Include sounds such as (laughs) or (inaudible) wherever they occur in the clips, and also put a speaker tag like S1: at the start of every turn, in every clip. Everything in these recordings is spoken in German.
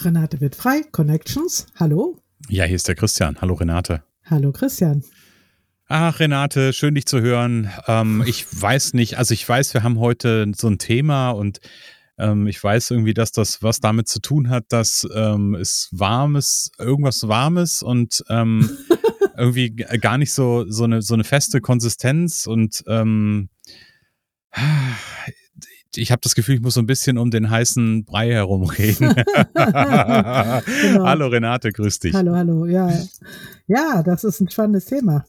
S1: Renate wird frei, Connections. Hallo.
S2: Ja, hier ist der Christian. Hallo Renate.
S1: Hallo Christian.
S2: Ach, Renate, schön dich zu hören. Ähm, (laughs) ich weiß nicht, also ich weiß, wir haben heute so ein Thema und ähm, ich weiß irgendwie, dass das was damit zu tun hat, dass ähm, es warmes, irgendwas Warmes und ähm, (laughs) irgendwie gar nicht so, so, eine, so eine feste Konsistenz und ähm, ich habe das Gefühl, ich muss so ein bisschen um den heißen Brei herumreden. (laughs) genau. Hallo Renate, grüß dich.
S1: Hallo, hallo. Ja, ja, das ist ein spannendes Thema.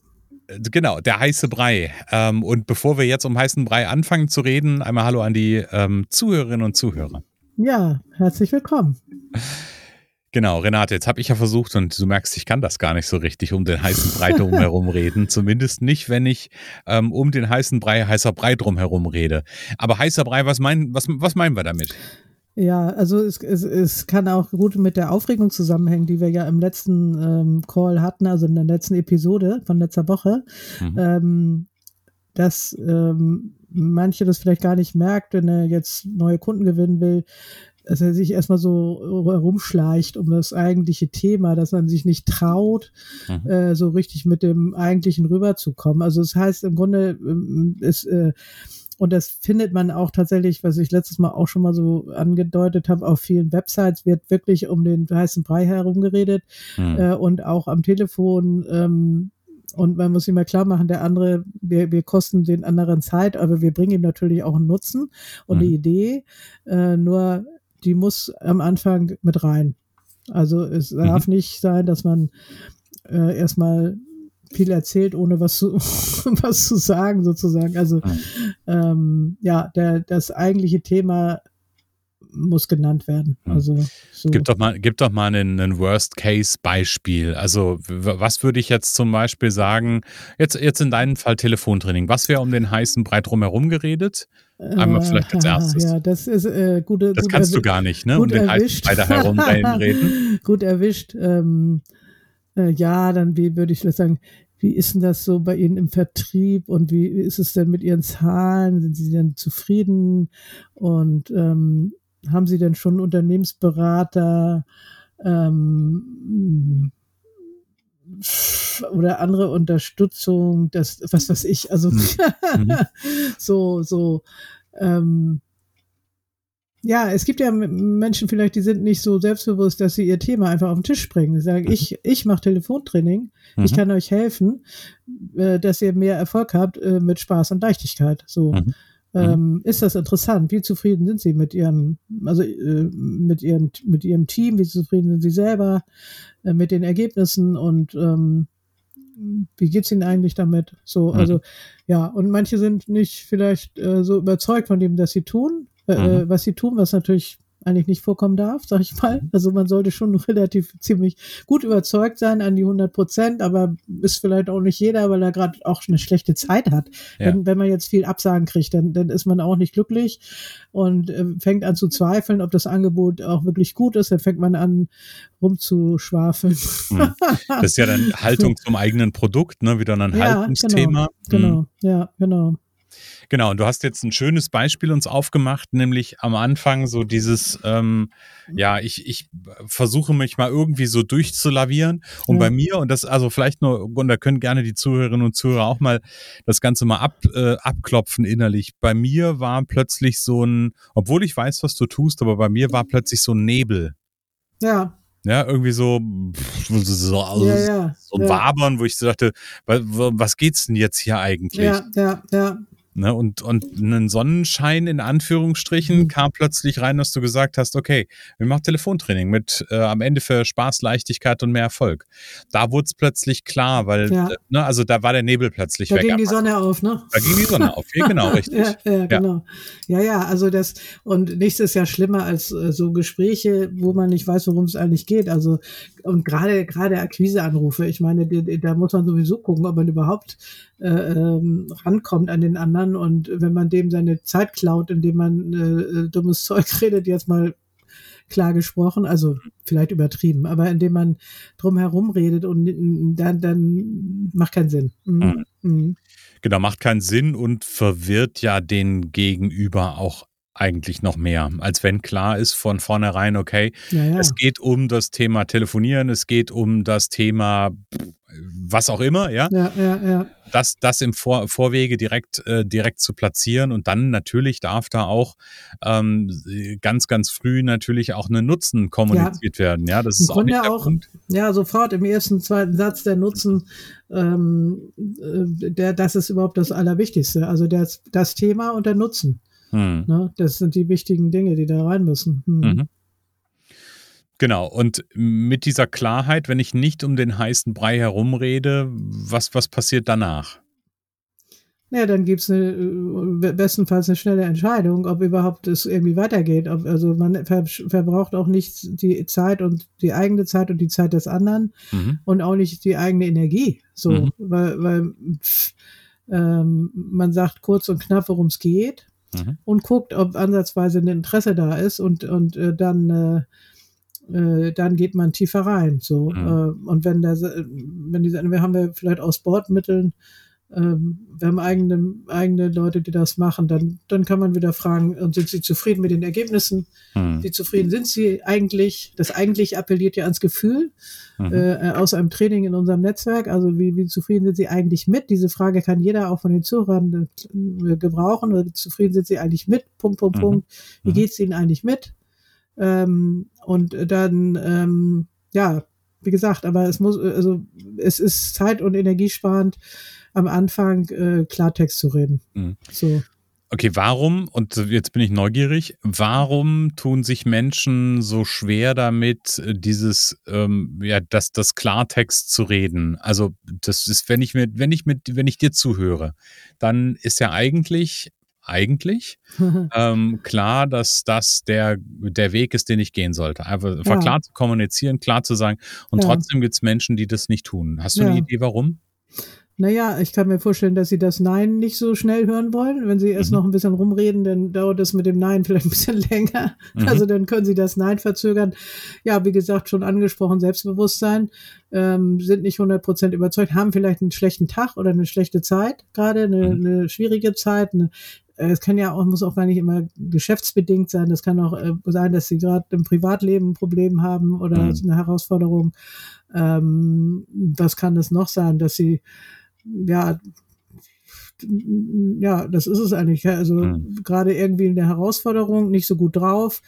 S2: Äh, genau, der heiße Brei. Ähm, und bevor wir jetzt um heißen Brei anfangen zu reden, einmal Hallo an die ähm, Zuhörerinnen und Zuhörer.
S1: Ja, herzlich willkommen.
S2: Genau, Renate, jetzt habe ich ja versucht und du merkst, ich kann das gar nicht so richtig um den heißen Brei drumherum reden. Zumindest nicht, wenn ich ähm, um den heißen Brei, heißer Brei drumherum rede. Aber heißer Brei, was, mein, was, was meinen wir damit?
S1: Ja, also es, es, es kann auch gut mit der Aufregung zusammenhängen, die wir ja im letzten ähm, Call hatten, also in der letzten Episode von letzter Woche, mhm. ähm, dass ähm, manche das vielleicht gar nicht merkt, wenn er jetzt neue Kunden gewinnen will, dass er sich erstmal so herumschleicht um das eigentliche Thema, dass man sich nicht traut, mhm. äh, so richtig mit dem eigentlichen rüberzukommen. Also das heißt im Grunde, ist, ähm, äh, und das findet man auch tatsächlich, was ich letztes Mal auch schon mal so angedeutet habe, auf vielen Websites wird wirklich um den heißen Brei herumgeredet mhm. äh, und auch am Telefon. Ähm, und man muss immer klar machen, der andere, wir, wir kosten den anderen Zeit, aber wir bringen ihm natürlich auch einen Nutzen und mhm. eine Idee. Äh, nur die muss am Anfang mit rein. Also es mhm. darf nicht sein, dass man äh, erstmal viel erzählt, ohne was zu, (laughs) was zu sagen, sozusagen. Also mhm. ähm, ja, der, das eigentliche Thema muss genannt werden. Hm. Also
S2: so. gib doch mal, gib doch mal einen, einen Worst-Case-Beispiel. Also was würde ich jetzt zum Beispiel sagen? Jetzt, jetzt in deinem Fall Telefontraining. Was wäre um den heißen Brei drumherum geredet? Einmal vielleicht als erstes.
S1: Ja, das ist äh, gute.
S2: Das kannst du gar nicht, ne? Um den heißen Brei herumreden. (laughs)
S1: gut erwischt. Ähm, äh, ja, dann wie würde ich sagen? Wie ist denn das so bei Ihnen im Vertrieb und wie ist es denn mit Ihren Zahlen? Sind Sie denn zufrieden? Und ähm, haben Sie denn schon Unternehmensberater ähm, oder andere Unterstützung, das, was weiß ich, also mhm. mhm. (laughs) so, so, ähm, ja, es gibt ja Menschen vielleicht, die sind nicht so selbstbewusst, dass sie ihr Thema einfach auf den Tisch bringen. Sie sagen, mhm. ich, ich mache Telefontraining, mhm. ich kann euch helfen, äh, dass ihr mehr Erfolg habt äh, mit Spaß und Leichtigkeit. So. Mhm. Mhm. Ähm, ist das interessant? Wie zufrieden sind Sie mit Ihrem, also äh, mit Ihrem, mit Ihrem Team? Wie zufrieden sind Sie selber äh, mit den Ergebnissen und ähm, wie geht's Ihnen eigentlich damit? So, mhm. also ja, und manche sind nicht vielleicht äh, so überzeugt von dem, dass sie tun, äh, mhm. was sie tun, was natürlich eigentlich nicht vorkommen darf, sag ich mal. Mhm. Also man sollte schon (laughs) relativ ziemlich gut überzeugt sein an die 100 Prozent, aber ist vielleicht auch nicht jeder, weil er gerade auch eine schlechte Zeit hat. Ja. Wenn, wenn man jetzt viel Absagen kriegt, dann, dann ist man auch nicht glücklich und äh, fängt an zu zweifeln, ob das Angebot auch wirklich gut ist. Dann fängt man an rumzuschwafeln.
S2: Hm. Das ist ja dann (laughs) Haltung zum eigenen Produkt, ne? wieder ein ja. Haltungsthema.
S1: Genau, genau. Hm. ja, genau.
S2: Genau, und du hast jetzt ein schönes Beispiel uns aufgemacht, nämlich am Anfang so dieses, ähm, ja, ich, ich versuche mich mal irgendwie so durchzulavieren. Und ja. bei mir, und das, also vielleicht nur, und da können gerne die Zuhörerinnen und Zuhörer auch mal das Ganze mal ab, äh, abklopfen innerlich. Bei mir war plötzlich so ein, obwohl ich weiß, was du tust, aber bei mir war plötzlich so ein Nebel.
S1: Ja.
S2: Ja, irgendwie so, so, so, ja, ja, so ein ja. Wabern, wo ich so dachte, was, was geht's denn jetzt hier eigentlich?
S1: Ja, ja, ja.
S2: Ne, und, und ein Sonnenschein in Anführungsstrichen mhm. kam plötzlich rein, dass du gesagt hast, okay, wir machen Telefontraining mit äh, am Ende für Spaß, Leichtigkeit und mehr Erfolg. Da wurde es plötzlich klar, weil, ja. äh, ne, also da war der Nebel plötzlich
S1: da
S2: weg.
S1: Da ging die Sonne auf, ne?
S2: Da ging die Sonne auf, ja, genau, (laughs) richtig.
S1: ja, ja, genau. Ja. ja, also das, und nichts ist ja schlimmer als äh, so Gespräche, wo man nicht weiß, worum es eigentlich geht. Also, und gerade, gerade Akquiseanrufe, ich meine, da muss man sowieso gucken, ob man überhaupt äh, ähm, rankommt an den anderen und wenn man dem seine Zeit klaut, indem man äh, dummes (laughs) Zeug redet, jetzt mal klar gesprochen, also vielleicht übertrieben, aber indem man drum herum redet und dann, dann macht keinen Sinn. Mhm.
S2: Mhm. Genau, macht keinen Sinn und verwirrt ja den Gegenüber auch eigentlich noch mehr, als wenn klar ist von vornherein, okay, ja, ja. es geht um das Thema Telefonieren, es geht um das Thema was auch immer, ja.
S1: Ja, ja, ja.
S2: Das, das im Vor Vorwege direkt, äh, direkt zu platzieren und dann natürlich darf da auch ähm, ganz, ganz früh natürlich auch eine Nutzen kommuniziert ja. werden. Ja, das ist
S1: auch, nicht auch Punkt. Ja, sofort im ersten, zweiten Satz der Nutzen, ähm, äh, der, das ist überhaupt das Allerwichtigste. Also das, das Thema und der Nutzen. Hm. Ne? Das sind die wichtigen Dinge, die da rein müssen. Hm. Mhm.
S2: Genau, und mit dieser Klarheit, wenn ich nicht um den heißen Brei herumrede, was, was passiert danach?
S1: Ja, dann gibt's eine, äh, bestenfalls eine schnelle Entscheidung, ob überhaupt es irgendwie weitergeht. Ob, also man ver verbraucht auch nicht die Zeit und die eigene Zeit und die Zeit des anderen mhm. und auch nicht die eigene Energie. So, mhm. weil, weil pff, ähm, man sagt kurz und knapp, worum es geht mhm. und guckt, ob ansatzweise ein Interesse da ist und, und äh, dann äh, äh, dann geht man tiefer rein. So. Mhm. Äh, und wenn der, wenn die, wir haben wir vielleicht aus Bordmitteln, ähm, wir haben eigene, eigene Leute, die das machen, dann, dann kann man wieder fragen, sind sie zufrieden mit den Ergebnissen? Mhm. Wie zufrieden sind sie eigentlich? Das eigentlich appelliert ja ans Gefühl mhm. äh, aus einem Training in unserem Netzwerk. Also wie, wie zufrieden sind sie eigentlich mit? Diese Frage kann jeder auch von den Zuhörern äh, gebrauchen. Oder wie zufrieden sind sie eigentlich mit? Punkt, Punkt, mhm. Punkt. Wie mhm. geht's ihnen eigentlich mit? Ähm, und dann, ähm, ja, wie gesagt, aber es muss, also es ist zeit- und energiesparend, am Anfang äh, Klartext zu reden. Mhm. So.
S2: Okay, warum, und jetzt bin ich neugierig, warum tun sich Menschen so schwer damit, dieses, ähm, ja, das, das Klartext zu reden? Also, das ist, wenn ich mir, wenn ich mit, wenn ich dir zuhöre, dann ist ja eigentlich eigentlich (laughs) ähm, klar, dass das der, der Weg ist, den ich gehen sollte. Einfach, ja. klar zu kommunizieren, klar zu sagen. Und ja. trotzdem gibt es Menschen, die das nicht tun. Hast du ja. eine Idee, warum?
S1: Naja, ich kann mir vorstellen, dass sie das Nein nicht so schnell hören wollen. Wenn sie erst mhm. noch ein bisschen rumreden, dann dauert das mit dem Nein vielleicht ein bisschen (laughs) länger. Mhm. Also dann können sie das Nein verzögern. Ja, wie gesagt, schon angesprochen, Selbstbewusstsein, ähm, sind nicht 100% überzeugt, haben vielleicht einen schlechten Tag oder eine schlechte Zeit, gerade eine, mhm. eine schwierige Zeit, eine, es kann ja auch, muss auch gar nicht immer geschäftsbedingt sein. Das kann auch äh, sein, dass sie gerade im Privatleben ein Problem haben oder mhm. eine Herausforderung. Ähm, was kann es noch sein, dass sie, ja, ja, das ist es eigentlich. Also mhm. gerade irgendwie in der Herausforderung, nicht so gut drauf,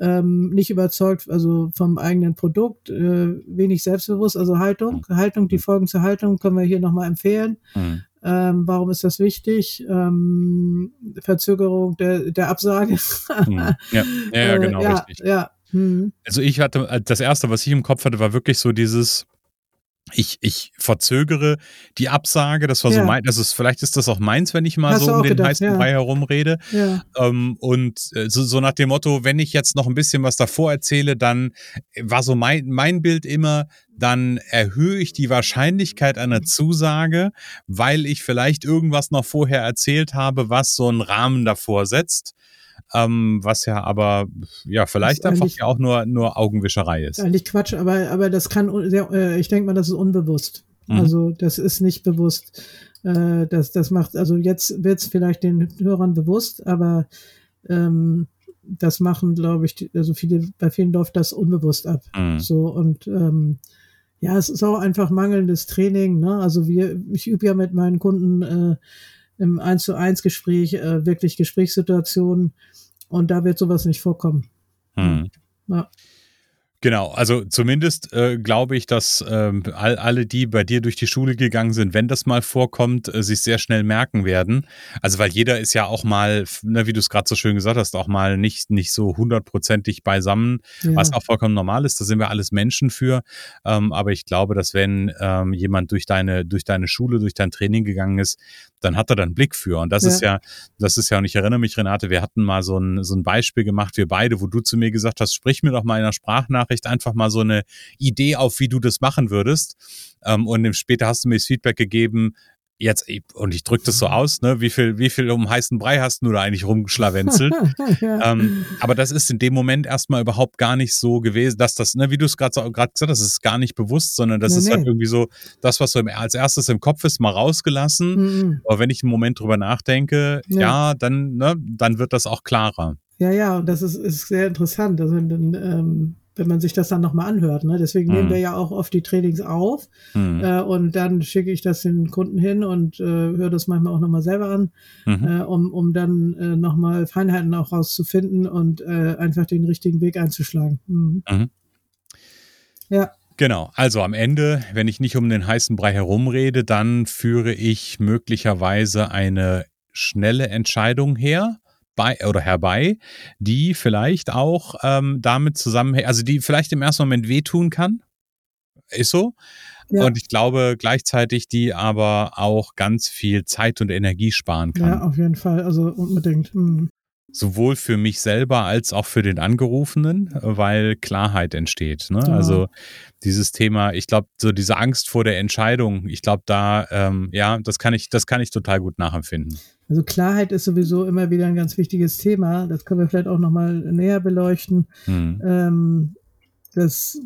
S1: ähm, nicht überzeugt, also vom eigenen Produkt, äh, wenig selbstbewusst, also Haltung, mhm. Haltung, die Folgen zur Haltung können wir hier nochmal empfehlen. Mhm. Ähm, warum ist das wichtig? Ähm, Verzögerung der, der Absage.
S2: Hm. ja. (laughs) ja, ja, genau, äh, ja, richtig.
S1: Ja. Hm.
S2: Also ich hatte, äh, das erste, was ich im Kopf hatte, war wirklich so dieses, ich, ich verzögere die Absage, das war ja. so mein, das ist, vielleicht ist das auch meins, wenn ich mal Hast so um den gedacht, heißen ja. Brei herumrede. Ja. Ähm, und äh, so, so nach dem Motto, wenn ich jetzt noch ein bisschen was davor erzähle, dann war so mein, mein Bild immer, dann erhöhe ich die Wahrscheinlichkeit einer Zusage, weil ich vielleicht irgendwas noch vorher erzählt habe, was so einen Rahmen davor setzt ähm, was ja aber ja vielleicht einfach ja auch nur, nur Augenwischerei ist.
S1: Eigentlich Quatsch, aber, aber das kann, äh, ich denke mal, das ist unbewusst. Mhm. Also das ist nicht bewusst. Äh, das, das macht, also jetzt wird es vielleicht den Hörern bewusst, aber ähm, das machen, glaube ich, also viele, bei vielen läuft das unbewusst ab. Mhm. So und ähm, ja, es ist auch einfach mangelndes Training. Ne? Also wir, ich übe ja mit meinen Kunden äh, im 1 zu 1 Gespräch äh, wirklich Gesprächssituationen und da wird sowas nicht vorkommen.
S2: Hm. Ja. Genau, also zumindest äh, glaube ich, dass ähm, all, alle, die bei dir durch die Schule gegangen sind, wenn das mal vorkommt, äh, sich sehr schnell merken werden. Also weil jeder ist ja auch mal, ne, wie du es gerade so schön gesagt hast, auch mal nicht, nicht so hundertprozentig beisammen, ja. was auch vollkommen normal ist. Da sind wir alles Menschen für. Ähm, aber ich glaube, dass wenn ähm, jemand durch deine, durch deine Schule, durch dein Training gegangen ist, dann hat er da einen Blick für. Und das ja. ist ja, das ist ja, und ich erinnere mich, Renate, wir hatten mal so ein, so ein Beispiel gemacht, wir beide, wo du zu mir gesagt hast, sprich mir doch mal in einer Sprachnachricht einfach mal so eine Idee auf, wie du das machen würdest. Ähm, und später hast du mir das Feedback gegeben, jetzt, und ich drücke das so aus, ne, wie viel, wie viel um heißen Brei hast du da eigentlich rumgeschlawenzelt? (laughs) ja. ähm, aber das ist in dem Moment erstmal überhaupt gar nicht so gewesen, dass das, ne, wie du es gerade so, gesagt hast, das ist gar nicht bewusst, sondern das nee, ist halt nee. halt irgendwie so, das, was so als erstes im Kopf ist, mal rausgelassen. Mhm. Aber wenn ich einen Moment drüber nachdenke, ja, ja dann, ne, dann wird das auch klarer.
S1: Ja, ja, und das ist, ist sehr interessant. Also, ähm, wenn man sich das dann nochmal anhört. Ne? Deswegen mhm. nehmen wir ja auch oft die Trainings auf mhm. äh, und dann schicke ich das den Kunden hin und äh, höre das manchmal auch nochmal selber an, mhm. äh, um, um dann äh, nochmal Feinheiten auch rauszufinden und äh, einfach den richtigen Weg einzuschlagen. Mhm. mhm.
S2: Ja. Genau, also am Ende, wenn ich nicht um den heißen Brei herumrede, dann führe ich möglicherweise eine schnelle Entscheidung her bei oder herbei, die vielleicht auch ähm, damit zusammenhängt, also die vielleicht im ersten Moment wehtun kann. Ist so. Ja. Und ich glaube gleichzeitig, die aber auch ganz viel Zeit und Energie sparen kann.
S1: Ja, auf jeden Fall. Also unbedingt. Mhm
S2: sowohl für mich selber als auch für den Angerufenen, weil Klarheit entsteht. Ne? Ja. Also dieses Thema, ich glaube, so diese Angst vor der Entscheidung, ich glaube, da, ähm, ja, das kann ich, das kann ich total gut nachempfinden.
S1: Also Klarheit ist sowieso immer wieder ein ganz wichtiges Thema. Das können wir vielleicht auch nochmal näher beleuchten. Hm. Ähm, das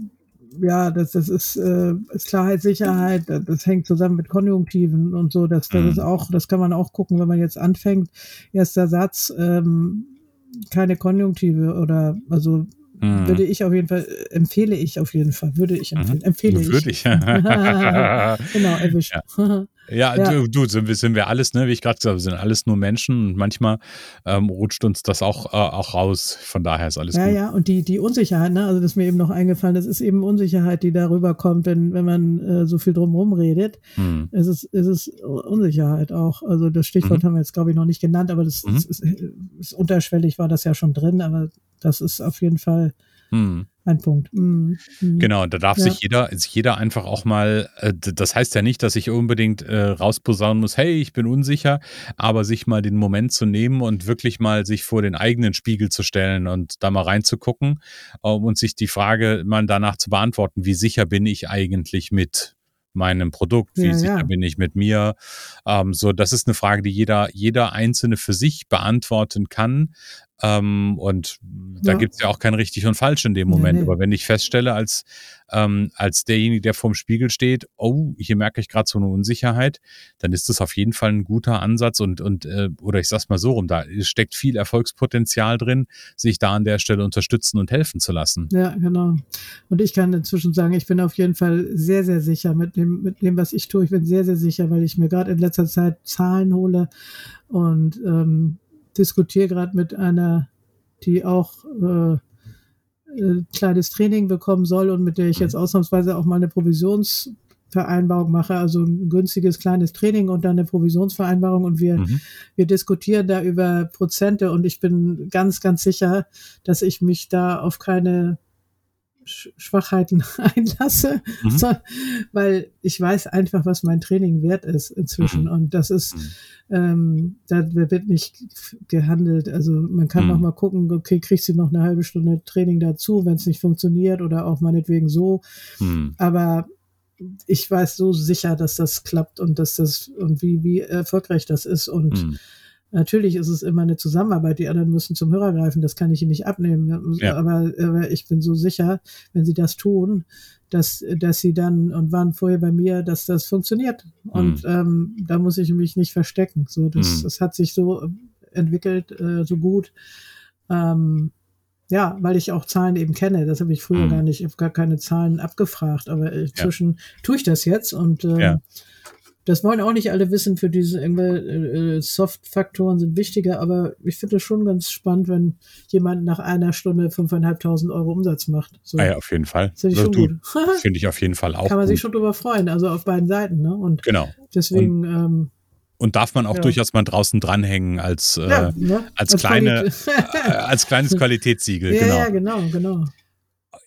S1: ja, das, das ist, äh, ist Klarheit, Sicherheit, das, das hängt zusammen mit Konjunktiven und so. Das, das mhm. ist auch, das kann man auch gucken, wenn man jetzt anfängt. Erster Satz, ähm, keine Konjunktive oder also mhm. würde ich auf jeden Fall, empfehle ich auf jeden Fall, würde ich empfehlen, mhm. empfehle ich.
S2: Würde ich. (laughs) (laughs)
S1: genau, erwischt.
S2: Ja. (laughs) Ja, ja. Du, du, sind, wir, sind wir alles, ne? Wie ich gerade gesagt habe, sind alles nur Menschen und manchmal ähm, rutscht uns das auch, äh, auch raus. Von daher ist alles
S1: ja,
S2: gut.
S1: Ja, ja, und die, die Unsicherheit, ne? Also das ist mir eben noch eingefallen, das ist eben Unsicherheit, die darüber kommt, wenn, wenn man äh, so viel drumherum redet. Hm. Es, ist, es ist Unsicherheit auch. Also das Stichwort mhm. haben wir jetzt, glaube ich, noch nicht genannt, aber das, mhm. das ist, ist unterschwellig war das ja schon drin, aber das ist auf jeden Fall. Hm ein Punkt. Mhm.
S2: Mhm. Genau, da darf ja. sich jeder, sich jeder einfach auch mal, äh, das heißt ja nicht, dass ich unbedingt äh, rausposaunen muss, hey, ich bin unsicher, aber sich mal den Moment zu nehmen und wirklich mal sich vor den eigenen Spiegel zu stellen und da mal reinzugucken äh, und sich die Frage mal danach zu beantworten, wie sicher bin ich eigentlich mit meinem Produkt, wie ja, sicher ja. bin ich mit mir. Ähm, so, das ist eine Frage, die jeder, jeder Einzelne für sich beantworten kann. Ähm, und da ja. gibt es ja auch kein richtig und falsch in dem Moment. Nee, nee. Aber wenn ich feststelle, als, ähm, als derjenige, der vorm Spiegel steht, oh, hier merke ich gerade so eine Unsicherheit, dann ist das auf jeden Fall ein guter Ansatz und, und äh, oder ich sag's mal so rum, da steckt viel Erfolgspotenzial drin, sich da an der Stelle unterstützen und helfen zu lassen.
S1: Ja, genau. Und ich kann inzwischen sagen, ich bin auf jeden Fall sehr, sehr sicher mit dem, mit dem, was ich tue. Ich bin sehr, sehr sicher, weil ich mir gerade in letzter Zeit Zahlen hole und ähm, diskutiere gerade mit einer, die auch äh, kleines Training bekommen soll und mit der ich jetzt ausnahmsweise auch mal eine Provisionsvereinbarung mache, also ein günstiges kleines Training und dann eine Provisionsvereinbarung und wir, mhm. wir diskutieren da über Prozente und ich bin ganz, ganz sicher, dass ich mich da auf keine Schwachheiten (laughs) einlasse, mhm. so, weil ich weiß einfach, was mein Training wert ist inzwischen. Mhm. Und das ist, mhm. ähm, da wird nicht gehandelt. Also man kann mhm. noch mal gucken, okay, kriegst du noch eine halbe Stunde Training dazu, wenn es nicht funktioniert oder auch meinetwegen so. Mhm. Aber ich weiß so sicher, dass das klappt und dass das und wie, wie erfolgreich das ist. Und mhm. Natürlich ist es immer eine Zusammenarbeit. Die anderen müssen zum Hörer greifen. Das kann ich ihnen nicht abnehmen. Ja. Aber, aber, ich bin so sicher, wenn sie das tun, dass, dass sie dann und waren vorher bei mir, dass das funktioniert. Mhm. Und ähm, da muss ich mich nicht verstecken. So, das, mhm. das hat sich so entwickelt, äh, so gut. Ähm, ja, weil ich auch Zahlen eben kenne. Das habe ich früher mhm. gar nicht, ich habe gar keine Zahlen abgefragt, aber inzwischen ja. tue ich das jetzt und ähm, ja das wollen auch nicht alle wissen, für diese äh, Soft-Faktoren sind wichtiger, aber ich finde es schon ganz spannend, wenn jemand nach einer Stunde 5.500 Euro Umsatz macht.
S2: So. Ah ja, auf jeden Fall.
S1: Finde ich, schon (laughs)
S2: Finde ich auf jeden Fall auch.
S1: Kann man
S2: gut.
S1: sich schon drüber freuen, also auf beiden Seiten. Ne? Und
S2: genau.
S1: Deswegen. Und ähm,
S2: und darf man auch ja. durchaus mal draußen dranhängen als, äh, ja, ne? als, als, kleine, (laughs) äh, als kleines (laughs) Qualitätssiegel.
S1: Ja,
S2: genau.
S1: ja, genau, genau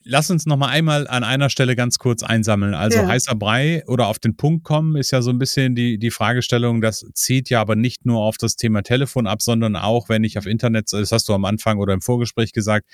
S2: lass uns noch mal einmal an einer Stelle ganz kurz einsammeln. Also ja. heißer Brei oder auf den Punkt kommen ist ja so ein bisschen die, die Fragestellung, das zieht ja aber nicht nur auf das Thema Telefon ab, sondern auch, wenn ich auf Internet, das hast du am Anfang oder im Vorgespräch gesagt,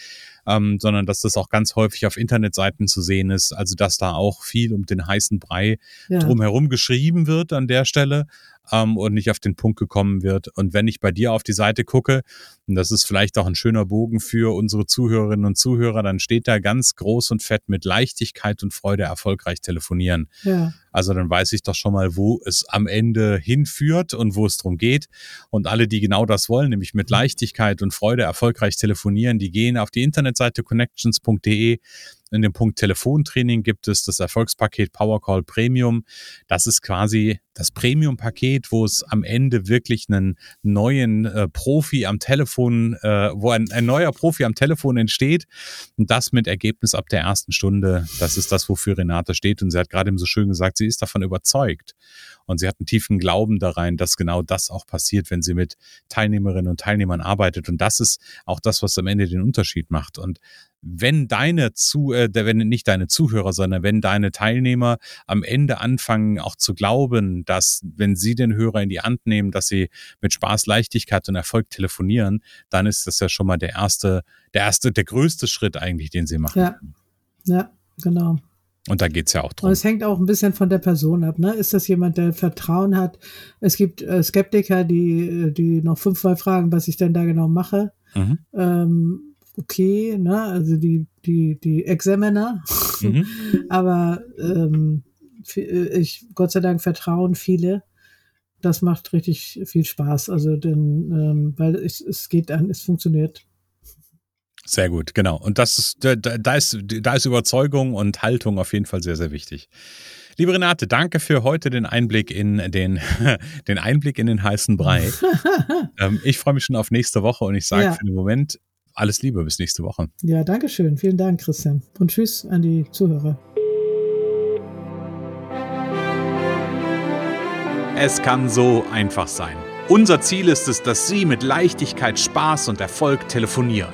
S2: ähm, sondern dass das auch ganz häufig auf Internetseiten zu sehen ist. Also dass da auch viel um den heißen Brei ja. drumherum geschrieben wird an der Stelle ähm, und nicht auf den Punkt gekommen wird. Und wenn ich bei dir auf die Seite gucke, und das ist vielleicht auch ein schöner Bogen für unsere Zuhörerinnen und Zuhörer, dann steht da ganz groß und fett mit Leichtigkeit und Freude erfolgreich telefonieren. Ja. Also dann weiß ich doch schon mal, wo es am Ende hinführt und wo es drum geht. Und alle, die genau das wollen, nämlich mit Leichtigkeit und Freude erfolgreich telefonieren, die gehen auf die Internetseite connections.de in dem Punkt Telefontraining gibt es das Erfolgspaket Powercall Premium. Das ist quasi das Premium-Paket, wo es am Ende wirklich einen neuen äh, Profi am Telefon, äh, wo ein, ein neuer Profi am Telefon entsteht. Und das mit Ergebnis ab der ersten Stunde. Das ist das, wofür Renate steht. Und sie hat gerade eben so schön gesagt, sie ist davon überzeugt. Und sie hat einen tiefen Glauben darein, dass genau das auch passiert, wenn sie mit Teilnehmerinnen und Teilnehmern arbeitet. Und das ist auch das, was am Ende den Unterschied macht. Und wenn deine zu, äh, wenn nicht deine Zuhörer, sondern wenn deine Teilnehmer am Ende anfangen auch zu glauben, dass wenn sie den Hörer in die Hand nehmen, dass sie mit Spaß, Leichtigkeit und Erfolg telefonieren, dann ist das ja schon mal der erste, der erste, der größte Schritt eigentlich, den sie machen.
S1: Ja, ja, genau.
S2: Und da geht's ja auch drum.
S1: Und es hängt auch ein bisschen von der Person ab. Ne? Ist das jemand, der Vertrauen hat? Es gibt äh, Skeptiker, die, die noch fünfmal fragen, was ich denn da genau mache. Mhm. Ähm, okay, ne? also die, die, die Examiner. Mhm. (laughs) Aber ähm, äh, ich, Gott sei Dank vertrauen viele. Das macht richtig viel Spaß. Also denn, ähm, weil es, es geht an, es funktioniert.
S2: Sehr gut, genau. Und das ist, da, da, ist, da ist Überzeugung und Haltung auf jeden Fall sehr, sehr wichtig. Liebe Renate, danke für heute den Einblick in den, (laughs) den Einblick in den heißen Brei. (laughs) ähm, ich freue mich schon auf nächste Woche und ich sage ja. für den Moment alles Liebe bis nächste Woche.
S1: Ja, danke schön. Vielen Dank, Christian. Und tschüss an die Zuhörer.
S2: Es kann so einfach sein. Unser Ziel ist es, dass Sie mit Leichtigkeit, Spaß und Erfolg telefonieren.